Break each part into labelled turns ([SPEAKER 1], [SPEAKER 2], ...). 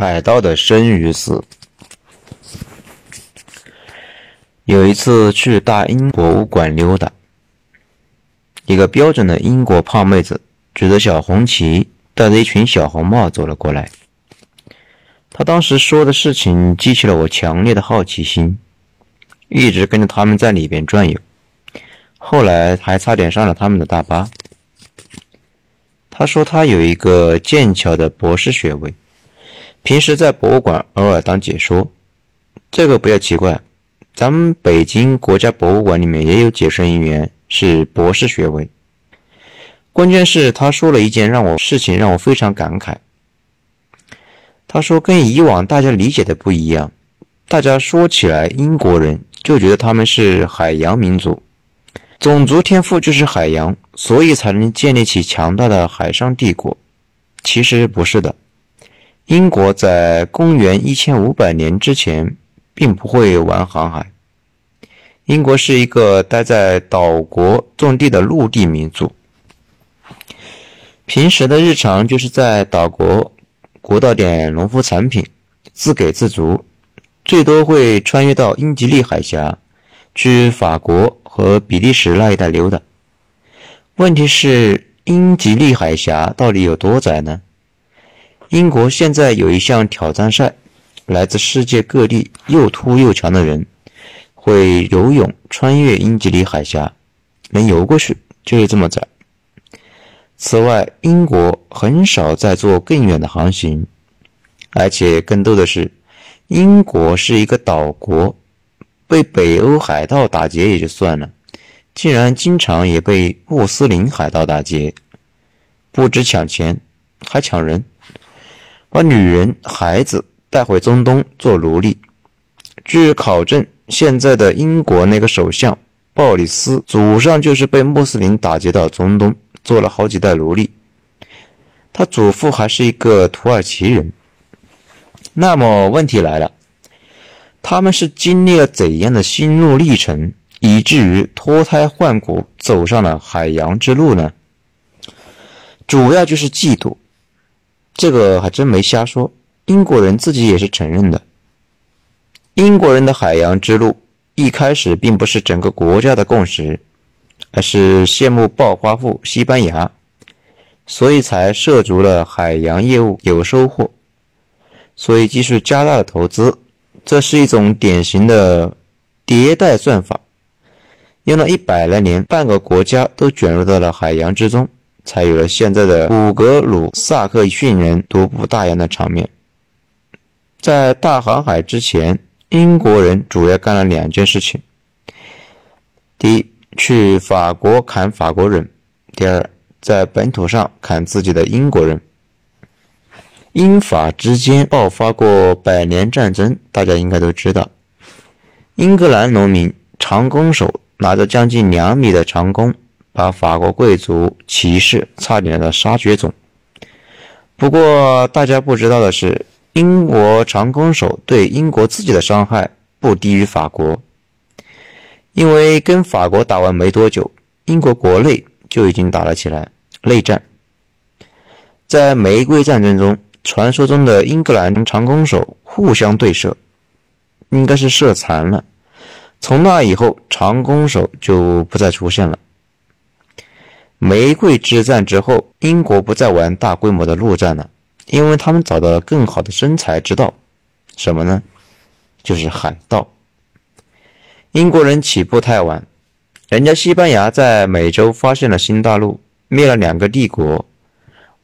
[SPEAKER 1] 海盗的生与死。有一次去大英博物馆溜达，一个标准的英国胖妹子举着小红旗，戴着一群小红帽走了过来。她当时说的事情激起了我强烈的好奇心，一直跟着他们在里边转悠，后来还差点上了他们的大巴。她说她有一个剑桥的博士学位。平时在博物馆偶尔当解说，这个不要奇怪，咱们北京国家博物馆里面也有解说人员是博士学位。关键是他说了一件让我事情让我非常感慨。他说跟以往大家理解的不一样，大家说起来英国人就觉得他们是海洋民族，种族天赋就是海洋，所以才能建立起强大的海上帝国。其实不是的。英国在公元一千五百年之前并不会玩航海。英国是一个待在岛国种地的陆地民族，平时的日常就是在岛国国到点农副产品，自给自足，最多会穿越到英吉利海峡，去法国和比利时那一带溜达。问题是，英吉利海峡到底有多窄呢？英国现在有一项挑战赛，来自世界各地又秃又强的人会游泳穿越英吉利海峡，能游过去就是这么窄。此外，英国很少在做更远的航行，而且更逗的是，英国是一个岛国，被北欧海盗打劫也就算了，竟然经常也被穆斯林海盗打劫，不止抢钱，还抢人。把女人、孩子带回中东做奴隶。据考证，现在的英国那个首相鲍里斯祖上就是被穆斯林打劫到中东，做了好几代奴隶。他祖父还是一个土耳其人。那么问题来了，他们是经历了怎样的心路历程，以至于脱胎换骨走上了海洋之路呢？主要就是嫉妒。这个还真没瞎说，英国人自己也是承认的。英国人的海洋之路一开始并不是整个国家的共识，而是羡慕暴发户西班牙，所以才涉足了海洋业务有收获，所以继续加大了投资。这是一种典型的迭代算法，用了一百来年，半个国家都卷入到了海洋之中。才有了现在的古格鲁萨克逊人独步大洋的场面。在大航海之前，英国人主要干了两件事情：第一，去法国砍法国人；第二，在本土上砍自己的英国人。英法之间爆发过百年战争，大家应该都知道。英格兰农民长弓手拿着将近两米的长弓。把法国贵族骑士差点的杀绝种。不过大家不知道的是，英国长弓手对英国自己的伤害不低于法国，因为跟法国打完没多久，英国国内就已经打了起来，内战。在玫瑰战争中，传说中的英格兰长弓手互相对射，应该是射残了。从那以后，长弓手就不再出现了。玫瑰之战之后，英国不再玩大规模的陆战了，因为他们找到了更好的生财之道，什么呢？就是海盗。英国人起步太晚，人家西班牙在美洲发现了新大陆，灭了两个帝国，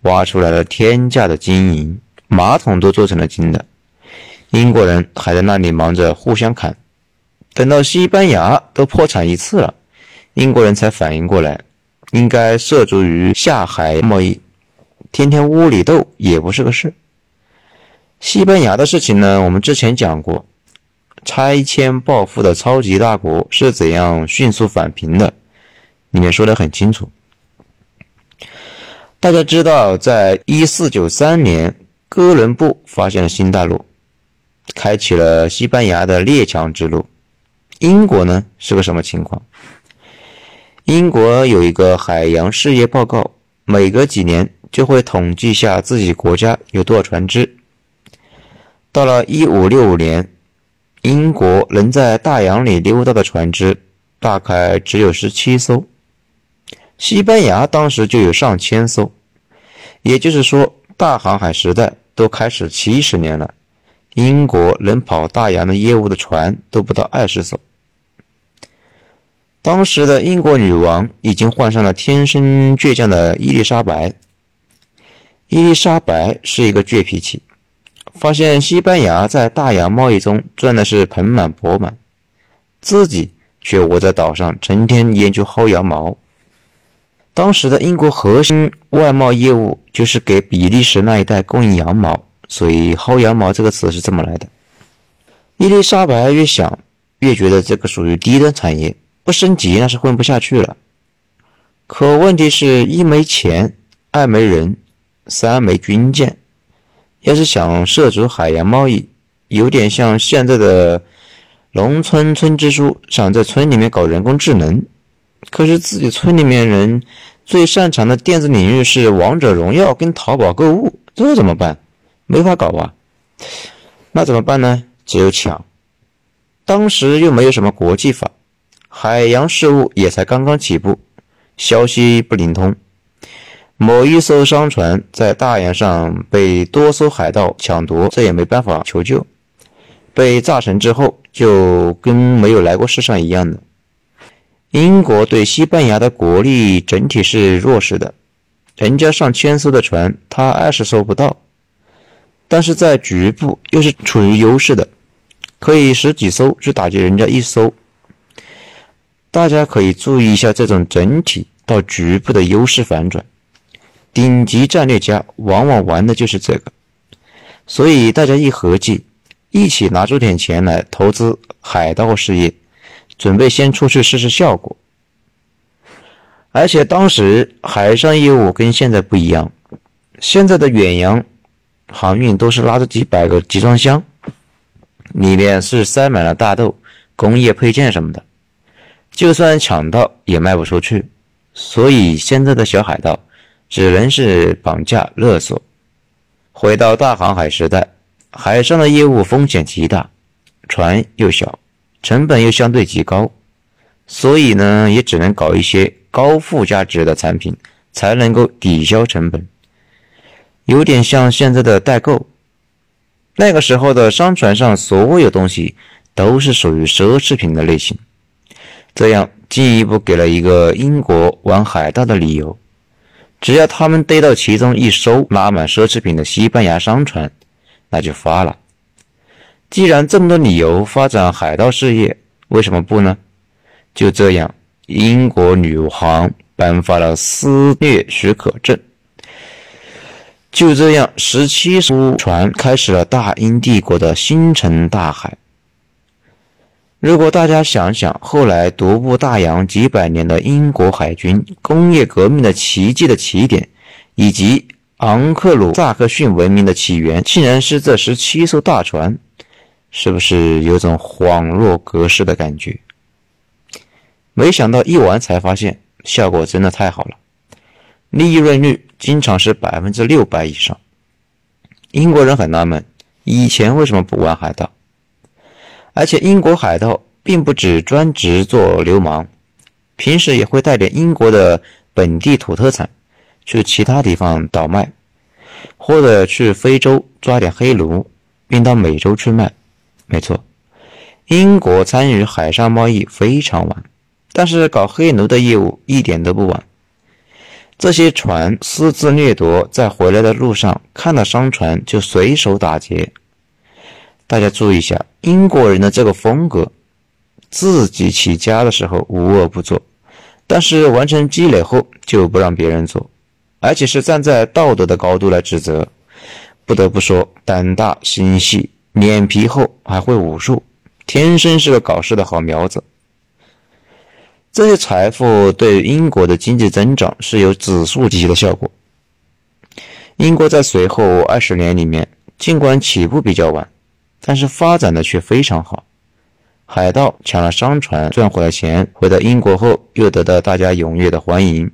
[SPEAKER 1] 挖出来了天价的金银，马桶都做成了金的。英国人还在那里忙着互相砍，等到西班牙都破产一次了，英国人才反应过来。应该涉足于下海贸易，天天屋里斗也不是个事。西班牙的事情呢，我们之前讲过，拆迁暴富的超级大国是怎样迅速返贫的，里面说的很清楚。大家知道，在一四九三年，哥伦布发现了新大陆，开启了西班牙的列强之路。英国呢，是个什么情况？英国有一个海洋事业报告，每隔几年就会统计下自己国家有多少船只。到了1565年，英国能在大洋里溜达的船只大概只有十七艘，西班牙当时就有上千艘。也就是说，大航海时代都开始七十年了，英国能跑大洋的业务的船都不到二十艘。当时的英国女王已经患上了天生倔强的伊丽莎白。伊丽莎白是一个倔脾气，发现西班牙在大洋贸易中赚的是盆满钵满，自己却窝在岛上，成天研究薅羊毛。当时的英国核心外贸业务就是给比利时那一带供应羊毛，所以“薅羊毛”这个词是这么来的。伊丽莎白越想越觉得这个属于低端产业。不升级那是混不下去了。可问题是一没钱，二没人，三没军舰。要是想涉足海洋贸易，有点像现在的农村村支书想在村里面搞人工智能，可是自己村里面人最擅长的电子领域是王者荣耀跟淘宝购物，这怎么办？没法搞啊。那怎么办呢？只有抢。当时又没有什么国际法。海洋事务也才刚刚起步，消息不灵通。某一艘商船在大洋上被多艘海盗抢夺，这也没办法求救。被炸沉之后，就跟没有来过世上一样的。英国对西班牙的国力整体是弱势的，人家上千艘的船，他二十艘不到，但是在局部又是处于优势的，可以十几艘去打击人家一艘。大家可以注意一下这种整体到局部的优势反转，顶级战略家往往玩的就是这个，所以大家一合计，一起拿出点钱来投资海盗事业，准备先出去试试效果。而且当时海上业务跟现在不一样，现在的远洋航运都是拉着几百个集装箱，里面是塞满了大豆、工业配件什么的。就算抢到也卖不出去，所以现在的小海盗只能是绑架勒索。回到大航海时代，海上的业务风险极大，船又小，成本又相对极高，所以呢，也只能搞一些高附加值的产品，才能够抵消成本。有点像现在的代购。那个时候的商船上所有东西都是属于奢侈品的类型。这样进一步给了一个英国玩海盗的理由，只要他们逮到其中一艘拉满奢侈品的西班牙商船，那就发了。既然这么多理由发展海盗事业，为什么不呢？就这样，英国女皇颁发了私掠许可证。就这样，十七艘船开始了大英帝国的星辰大海。如果大家想想，后来独步大洋几百年的英国海军工业革命的奇迹的起点，以及昂克鲁萨克逊文明的起源，竟然是这十七艘大船，是不是有种恍若隔世的感觉？没想到一玩才发现，效果真的太好了，利润率经常是百分之六百以上。英国人很纳闷，以前为什么不玩海盗？而且英国海盗并不只专职做流氓，平时也会带点英国的本地土特产去其他地方倒卖，或者去非洲抓点黑奴运到美洲去卖。没错，英国参与海上贸易非常晚，但是搞黑奴的业务一点都不晚。这些船私自掠夺，在回来的路上看到商船就随手打劫。大家注意一下，英国人的这个风格，自己起家的时候无恶不作，但是完成积累后就不让别人做，而且是站在道德的高度来指责。不得不说，胆大心细，脸皮厚，还会武术，天生是个搞事的好苗子。这些财富对英国的经济增长是有指数级的效果。英国在随后二十年里面，尽管起步比较晚。但是发展的却非常好，海盗抢了商船赚回来钱，回到英国后又得到大家踊跃的欢迎，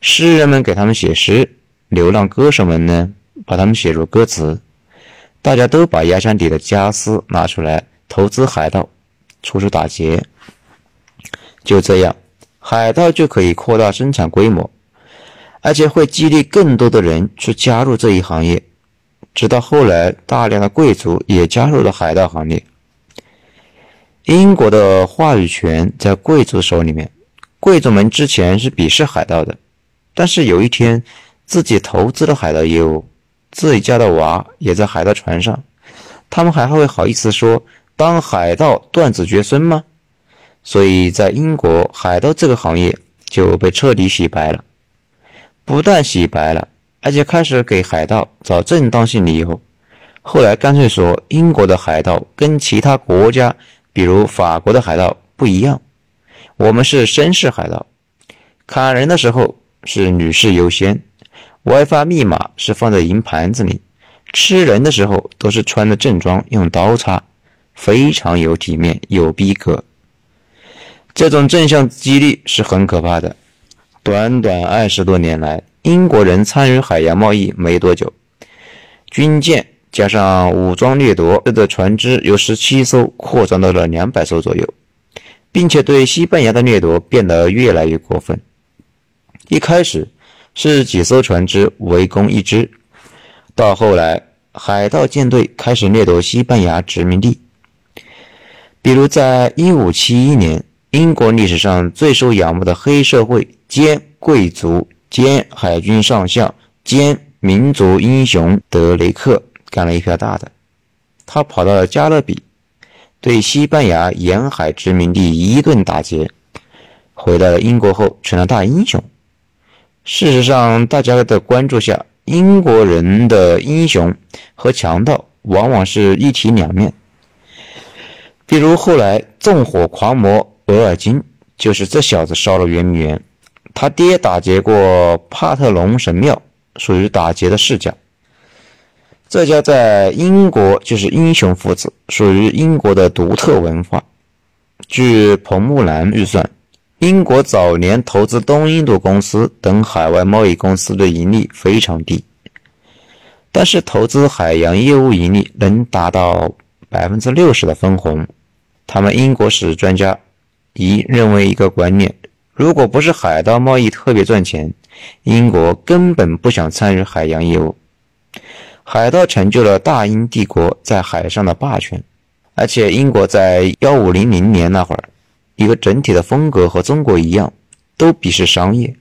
[SPEAKER 1] 诗人们给他们写诗，流浪歌手们呢把他们写入歌词，大家都把压箱底的家私拿出来投资海盗，处处打劫。就这样，海盗就可以扩大生产规模，而且会激励更多的人去加入这一行业。直到后来，大量的贵族也加入了海盗行列。英国的话语权在贵族手里面，贵族们之前是鄙视海盗的，但是有一天自己投资了海盗业务，自己家的娃也在海盗船上，他们还会好意思说当海盗断子绝孙吗？所以在英国，海盗这个行业就被彻底洗白了，不但洗白了，而且开始给海盗找正当性理由。后来干脆说英国的海盗跟其他国家，比如法国的海盗不一样，我们是绅士海盗，砍人的时候是女士优先，，WiFi 密码是放在银盘子里，吃人的时候都是穿的正装，用刀叉，非常有体面，有逼格。这种正向激励是很可怕的。短短二十多年来，英国人参与海洋贸易没多久，军舰加上武装掠夺的船只由十七艘扩张到了两百艘左右，并且对西班牙的掠夺变得越来越过分。一开始是几艘船只围攻一支，到后来海盗舰队开始掠夺西班牙殖民地，比如在一五七一年。英国历史上最受仰慕的黑社会兼贵族兼海军上将兼民族英雄德雷克干了一票大的。他跑到了加勒比，对西班牙沿海殖民地一顿打劫，回到了英国后成了大英雄。事实上，大家的关注下，英国人的英雄和强盗往往是一体两面。比如后来纵火狂魔。额尔金就是这小子烧了圆明园，他爹打劫过帕特隆神庙，属于打劫的世家。这家在英国就是英雄父子，属于英国的独特文化。据彭木兰预算，英国早年投资东印度公司等海外贸易公司的盈利非常低，但是投资海洋业务盈利能达到百分之六十的分红。他们英国史专家。一认为一个观念：如果不是海盗贸易特别赚钱，英国根本不想参与海洋业务。海盗成就了大英帝国在海上的霸权，而且英国在幺五零零年那会儿，一个整体的风格和中国一样，都鄙视商业。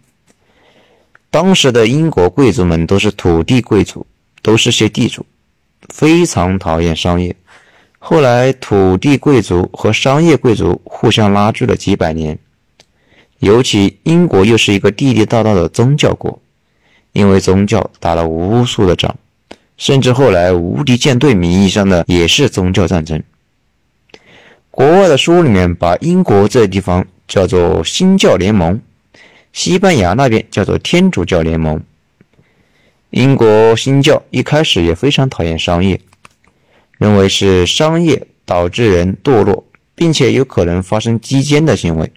[SPEAKER 1] 当时的英国贵族们都是土地贵族，都是些地主，非常讨厌商业。后来，土地贵族和商业贵族互相拉锯了几百年。尤其英国又是一个地地道道的宗教国，因为宗教打了无数的仗，甚至后来无敌舰队名义上的也是宗教战争。国外的书里面把英国这地方叫做新教联盟，西班牙那边叫做天主教联盟。英国新教一开始也非常讨厌商业。认为是商业导致人堕落，并且有可能发生基奸的行为。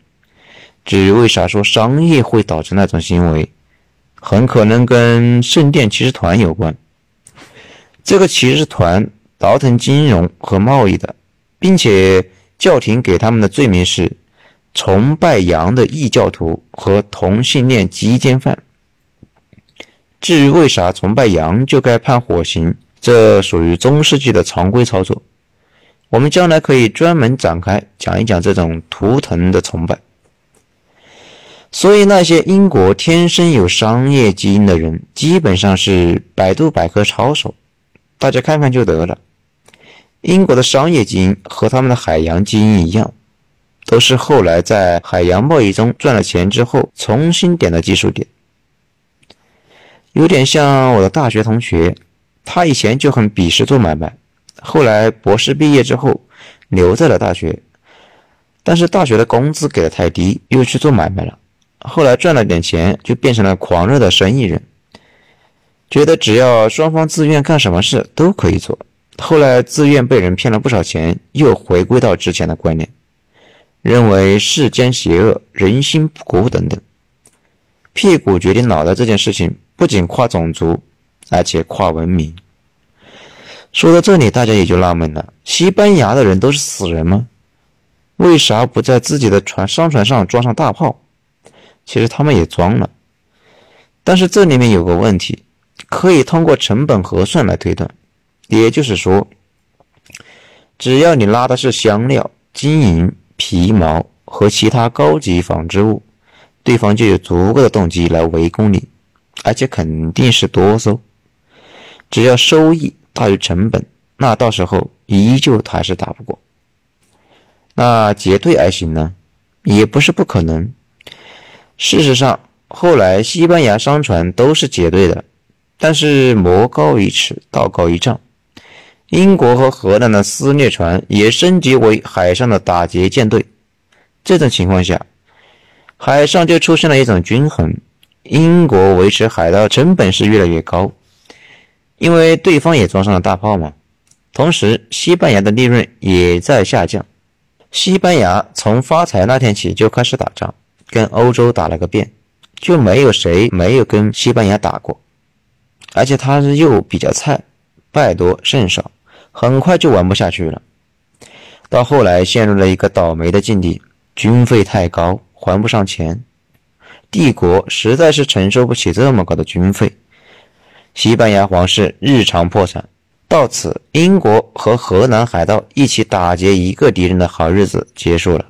[SPEAKER 1] 至于为啥说商业会导致那种行为，很可能跟圣殿骑士团有关。这个骑士团倒腾金融和贸易的，并且教廷给他们的罪名是崇拜羊的异教徒和同性恋基奸犯。至于为啥崇拜羊就该判火刑？这属于中世纪的常规操作，我们将来可以专门展开讲一讲这种图腾的崇拜。所以，那些英国天生有商业基因的人，基本上是百度百科抄手，大家看看就得了。英国的商业基因和他们的海洋基因一样，都是后来在海洋贸易中赚了钱之后重新点的技术点，有点像我的大学同学。他以前就很鄙视做买卖，后来博士毕业之后留在了大学，但是大学的工资给的太低，又去做买卖了。后来赚了点钱，就变成了狂热的生意人，觉得只要双方自愿干什么事都可以做。后来自愿被人骗了不少钱，又回归到之前的观念，认为世间邪恶，人心不古等等。屁股决定脑袋这件事情，不仅跨种族。而且跨文明，说到这里，大家也就纳闷了：西班牙的人都是死人吗？为啥不在自己的船商船上装上大炮？其实他们也装了，但是这里面有个问题，可以通过成本核算来推断，也就是说，只要你拉的是香料、金银、皮毛和其他高级纺织物，对方就有足够的动机来围攻你，而且肯定是多艘。只要收益大于成本，那到时候依旧还是打不过。那结对而行呢，也不是不可能。事实上，后来西班牙商船都是结对的，但是魔高一尺，道高一丈。英国和荷兰的撕裂船也升级为海上的打劫舰队。这种情况下，海上就出现了一种均衡。英国维持海盗成本是越来越高，因为对方也装上了大炮嘛。同时，西班牙的利润也在下降。西班牙从发财那天起就开始打仗，跟欧洲打了个遍，就没有谁没有跟西班牙打过。而且他是又比较菜，败多胜少，很快就玩不下去了。到后来陷入了一个倒霉的境地，军费太高，还不上钱，帝国实在是承受不起这么高的军费，西班牙皇室日常破产。到此，英国和荷兰海盗一起打劫一个敌人的好日子结束了。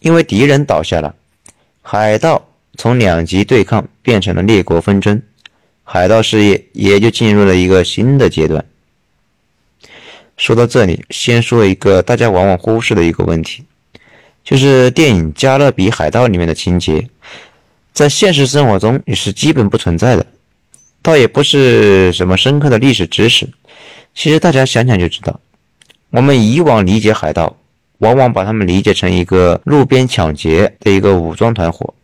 [SPEAKER 1] 因为敌人倒下了，海盗从两极对抗变成了列国纷争，海盗事业也就进入了一个新的阶段。说到这里，先说一个大家往往忽视的一个问题，就是电影《加勒比海盗》里面的情节，在现实生活中也是基本不存在的，倒也不是什么深刻的历史知识。其实大家想想就知道，我们以往理解海盗，往往把他们理解成一个路边抢劫的一个武装团伙。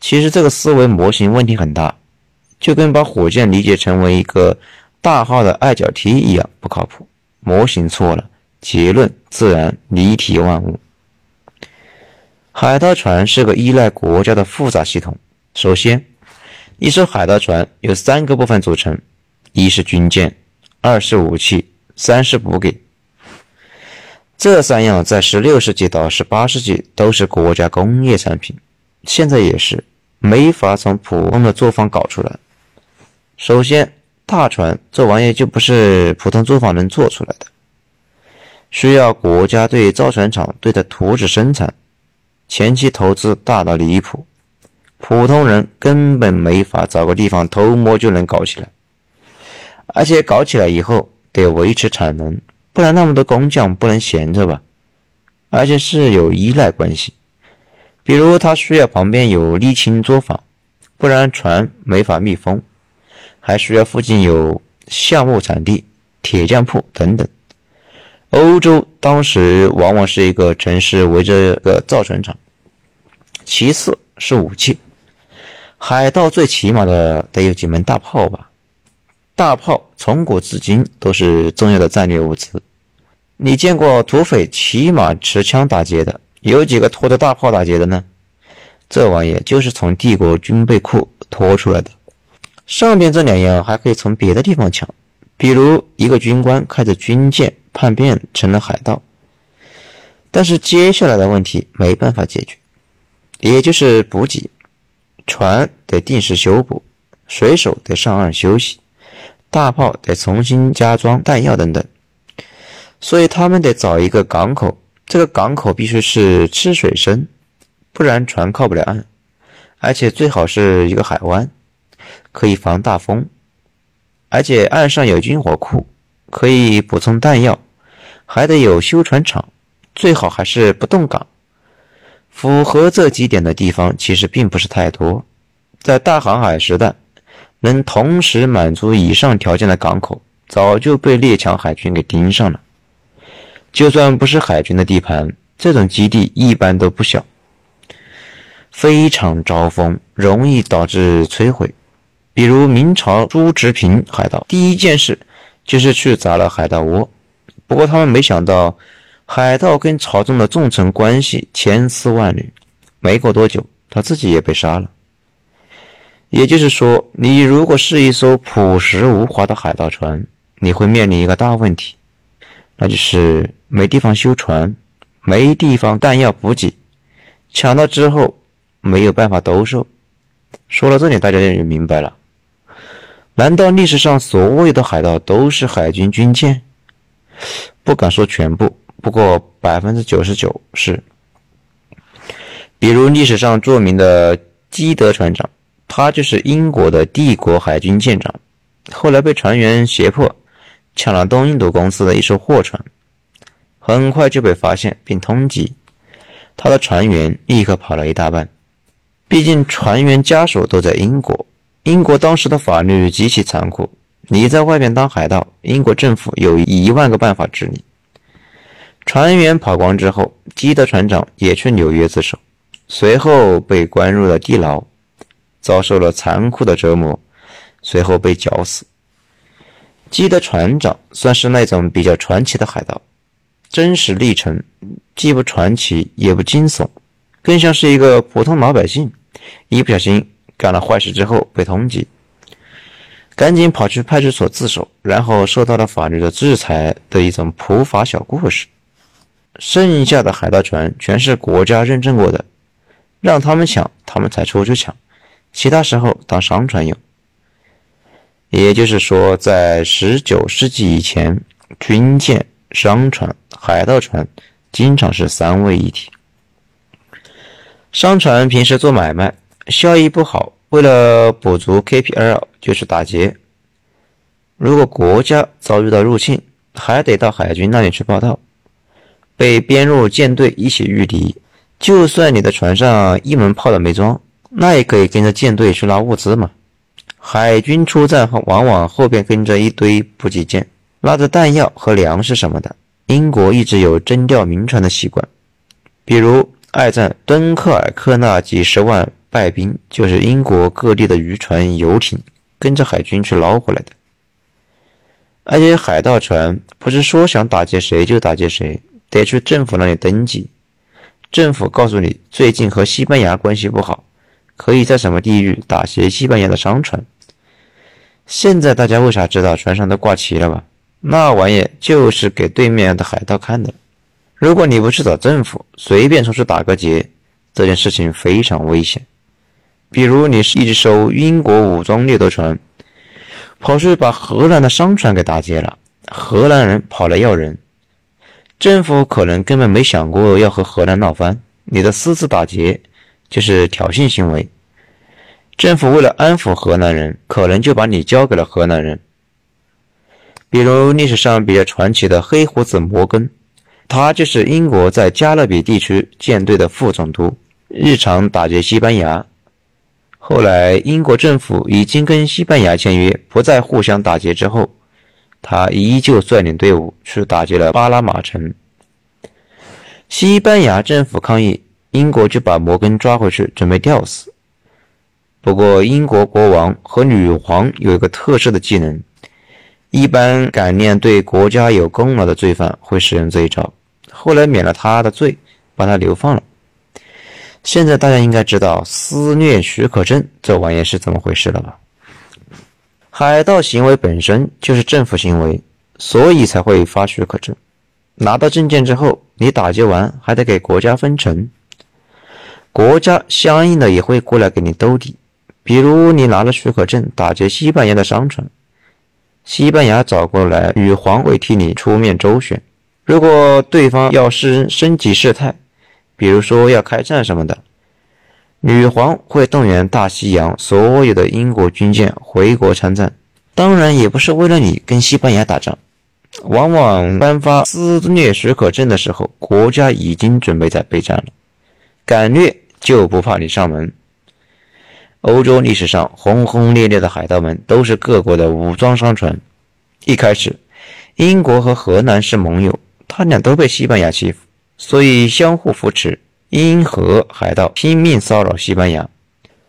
[SPEAKER 1] 其实这个思维模型问题很大，就跟把火箭理解成为一个大号的二脚踢一样不靠谱。模型错了，结论自然离题万物。海盗船是个依赖国家的复杂系统。首先，一艘海盗船由三个部分组成，一是军舰。二是武器，三是补给。这三样在十六世纪到十八世纪都是国家工业产品，现在也是没法从普通的作坊搞出来。首先，大船这玩意就不是普通作坊能做出来的，需要国家对造船厂对的图纸生产，前期投资大到离谱，普通人根本没法找个地方偷摸就能搞起来。而且搞起来以后得维持产能，不然那么多工匠不能闲着吧？而且是有依赖关系，比如他需要旁边有沥青作坊，不然船没法密封；还需要附近有橡木产地、铁匠铺等等。欧洲当时往往是一个城市围着个造船厂。其次是武器，海盗最起码的得有几门大炮吧？大炮从古至今都是重要的战略物资。你见过土匪骑马持枪打劫的？有几个拖着大炮打劫的呢？这玩意就是从帝国军备库拖出来的。上边这两样还可以从别的地方抢，比如一个军官开着军舰叛变成了海盗。但是接下来的问题没办法解决，也就是补给，船得定时修补，水手得上岸休息。大炮得重新加装弹药等等，所以他们得找一个港口。这个港口必须是吃水深，不然船靠不了岸。而且最好是一个海湾，可以防大风。而且岸上有军火库，可以补充弹药，还得有修船厂，最好还是不动港。符合这几点的地方其实并不是太多，在大航海时代。能同时满足以上条件的港口，早就被列强海军给盯上了。就算不是海军的地盘，这种基地一般都不小，非常招风，容易导致摧毁。比如明朝朱执平海盗，第一件事就是去砸了海盗窝。不过他们没想到，海盗跟朝中的重臣关系千丝万缕，没过多久，他自己也被杀了。也就是说，你如果是一艘朴实无华的海盗船，你会面临一个大问题，那就是没地方修船，没地方弹药补给，抢到之后没有办法兜售。说到这里，大家就明白了。难道历史上所有的海盗都是海军军舰？不敢说全部，不过百分之九十九是。比如历史上著名的基德船长，他就是英国的帝国海军舰长，后来被船员胁迫抢了东印度公司的一艘货船，很快就被发现并通缉，他的船员立刻跑了一大半。毕竟船员家属都在英国。英国当时的法律极其残酷，你在外面当海盗，英国政府有一万个办法治你。船员跑光之后，基德船长也去纽约自首，随后被关入了地牢，遭受了残酷的折磨，随后被绞死。基德船长算是那种比较传奇的海盗，真实历程既不传奇也不惊悚，更像是一个普通老百姓，一不小心。干了坏事之后被通缉，赶紧跑去派出所自首，然后受到了法律的制裁的一种普法小故事。剩下的海盗船全是国家认证过的，让他们抢，他们才出去抢，其他时候当商船用。也就是说，在十九世纪以前，军舰、商船、海盗船经常是三位一体。商船平时做买卖。效益不好，为了补足 KPL 就是打劫。如果国家遭遇到入侵，还得到海军那里去报道，被编入舰队一起御敌。就算你的船上一门炮都没装，那也可以跟着舰队去拉物资嘛。海军出战后，往往后边跟着一堆补给舰，拉着弹药和粮食什么的。英国一直有征调民船的习惯，比如二战敦刻尔克那几十万。败兵就是英国各地的渔船、游艇跟着海军去捞回来的，而且海盗船不是说想打劫谁就打劫谁，得去政府那里登记。政府告诉你最近和西班牙关系不好，可以在什么地域打劫西班牙的商船。现在大家为啥知道船上都挂旗了吧？那玩意就是给对面的海盗看的。如果你不去找政府，随便出去打个劫，这件事情非常危险。比如你是一艘英国武装掠夺船，跑去把荷兰的商船给打劫了，荷兰人跑来要人，政府可能根本没想过要和荷兰闹翻，你的私自打劫就是挑衅行为，政府为了安抚荷兰人，可能就把你交给了荷兰人。比如历史上比较传奇的黑胡子摩根，他就是英国在加勒比地区舰队的副总督，日常打劫西班牙。后来，英国政府已经跟西班牙签约，不再互相打劫之后，他依旧率领队伍去打劫了巴拉马城。西班牙政府抗议，英国就把摩根抓回去，准备吊死。不过，英国国王和女皇有一个特殊的技能，一般感念对国家有功劳的罪犯会使用这一招。后来免了他的罪，把他流放了。现在大家应该知道私虐许可证这玩意是怎么回事了吧？海盗行为本身就是政府行为，所以才会发许可证。拿到证件之后，你打劫完还得给国家分成，国家相应的也会过来给你兜底。比如你拿了许可证打劫西班牙的商船，西班牙找过来女皇会替你出面周旋。如果对方要升升级事态。比如说要开战什么的，女皇会动员大西洋所有的英国军舰回国参战，当然也不是为了你跟西班牙打仗，往往颁发私掠许可证的时候，国家已经准备在备战了，敢掠就不怕你上门。欧洲历史上轰轰烈烈的海盗们都是各国的武装商船，一开始，英国和荷兰是盟友，他俩都被西班牙欺负。所以相互扶持，英荷海盗拼命骚扰西班牙。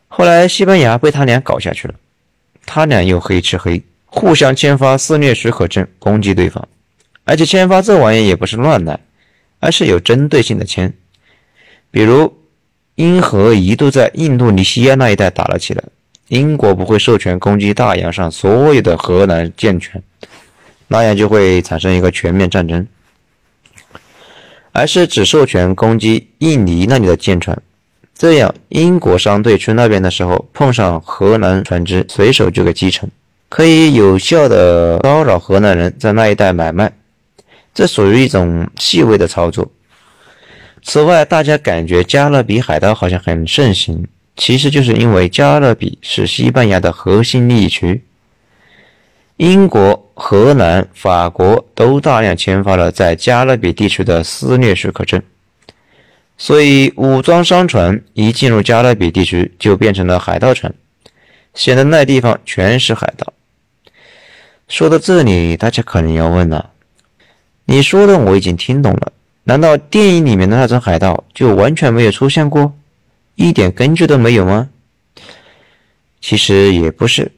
[SPEAKER 1] 后来西班牙被他俩搞下去了，他俩又黑吃黑，互相签发肆虐许可证攻击对方。而且签发这玩意也不是乱来，而是有针对性的签。比如英荷一度在印度尼西亚那一带打了起来，英国不会授权攻击大洋上所有的荷兰舰船，那样就会产生一个全面战争，而是只授权攻击印尼那里的舰船。这样，英国商队去那边的时候，碰上荷兰船只，随手就给击沉，可以有效的骚扰荷兰人在那一带买卖。这属于一种细微的操作。此外，大家感觉加勒比海盗好像很盛行，其实就是因为加勒比是西班牙的核心利益区，英国、荷兰、法国都大量签发了在加勒比地区的私掠许可证。所以，武装商船一进入加勒比地区，就变成了海盗船，显得那地方全是海盗。说到这里，大家可能要问了：你说的我已经听懂了，难道电影里面的那种海盗就完全没有出现过，一点根据都没有吗？其实也不是。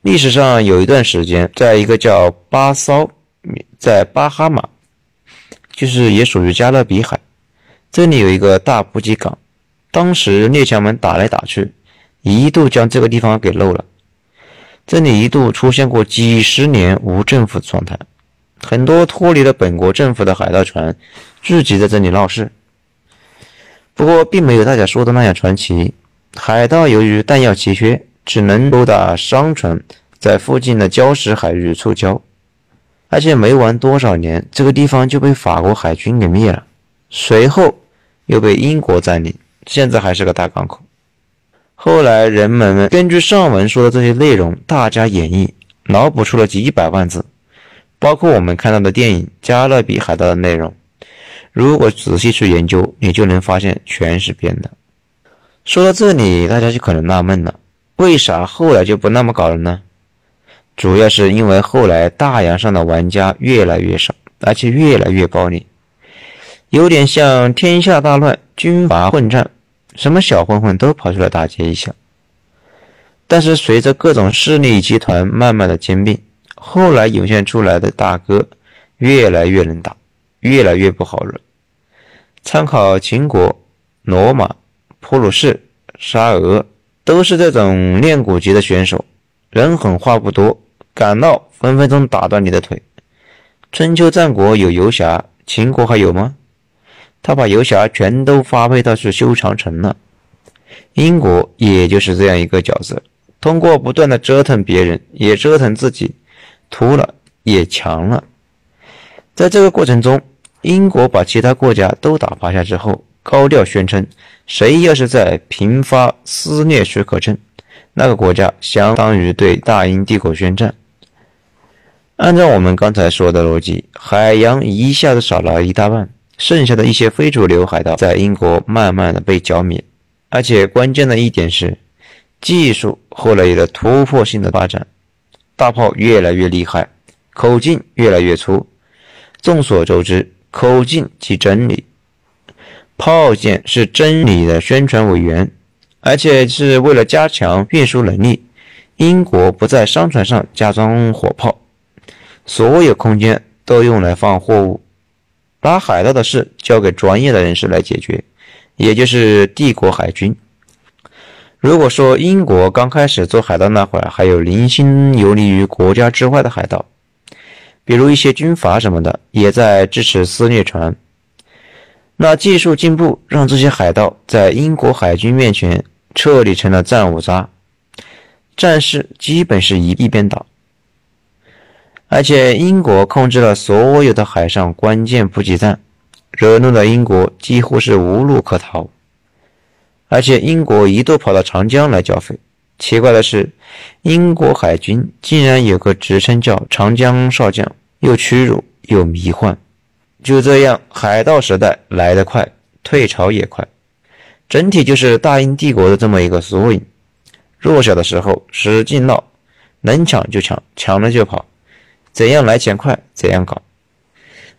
[SPEAKER 1] 历史上有一段时间，在一个叫巴骚，在巴哈马，就是也属于加勒比海。这里有一个大补给港，当时列强们打来打去，一度将这个地方给漏了。这里一度出现过几十年无政府状态，很多脱离了本国政府的海盗船聚集在这里闹事。不过，并没有大家说的那样传奇。海盗由于弹药奇缺，只能勾搭商船在附近的礁石海域触礁，而且没玩多少年，这个地方就被法国海军给灭了。随后又被英国占领，现在还是个大港口。后来人们们根据上文说的这些内容，大家演绎，脑补出了几百万字，包括我们看到的电影《加勒比海盗》的内容。如果仔细去研究，你就能发现全是编的。说到这里，大家就可能纳闷了：为啥后来就不那么搞了呢？主要是因为后来大洋上的玩家越来越少，而且越来越暴力。有点像天下大乱，军阀混战，什么小混混都跑出来打劫一下。但是随着各种势力集团慢慢的兼并，后来涌现出来的大哥越来越能打，越来越不好惹。参考秦国、罗马、普鲁士、沙俄，都是这种练武级的选手，人狠话不多，敢闹分分钟打断你的腿。春秋战国有游侠，秦国还有吗？他把游侠全都发配到去修长城了。英国也就是这样一个角色，通过不断的折腾别人，也折腾自己，秃了也强了。在这个过程中，英国把其他国家都打趴下之后，高调宣称，谁要是在频发撕裂许可证，那个国家相当于对大英帝国宣战。按照我们刚才说的逻辑，海洋一下子少了一大半。剩下的一些非主流海盗在英国慢慢的被剿灭，而且关键的一点是，技术后来有了突破性的发展，大炮越来越厉害，口径越来越粗。众所周知，口径即真理，炮舰是真理的宣传委员，而且是为了加强运输能力，英国不在商船上加装火炮，所有空间都用来放货物。把海盗的事交给专业的人士来解决，也就是帝国海军。如果说英国刚开始做海盗那会儿还有零星游离于国家之外的海盗，比如一些军阀什么的也在支持撕裂船，那技术进步让这些海盗在英国海军面前彻底成了战五渣，战事基本是一一边倒。而且英国控制了所有的海上关键补给站，惹怒了英国几乎是无路可逃。而且英国一度跑到长江来剿匪。奇怪的是，英国海军竟然有个职称叫“长江少将”，又屈辱又迷幻。就这样，海盗时代来得快，退潮也快，整体就是大英帝国的这么一个缩影。弱小的时候使劲闹，能抢就抢，抢了就跑。怎样来钱快，怎样搞。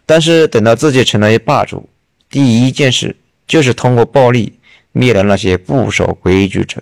[SPEAKER 1] 但是等到自己成了霸主，第一件事就是通过暴力灭了那些不守规矩者。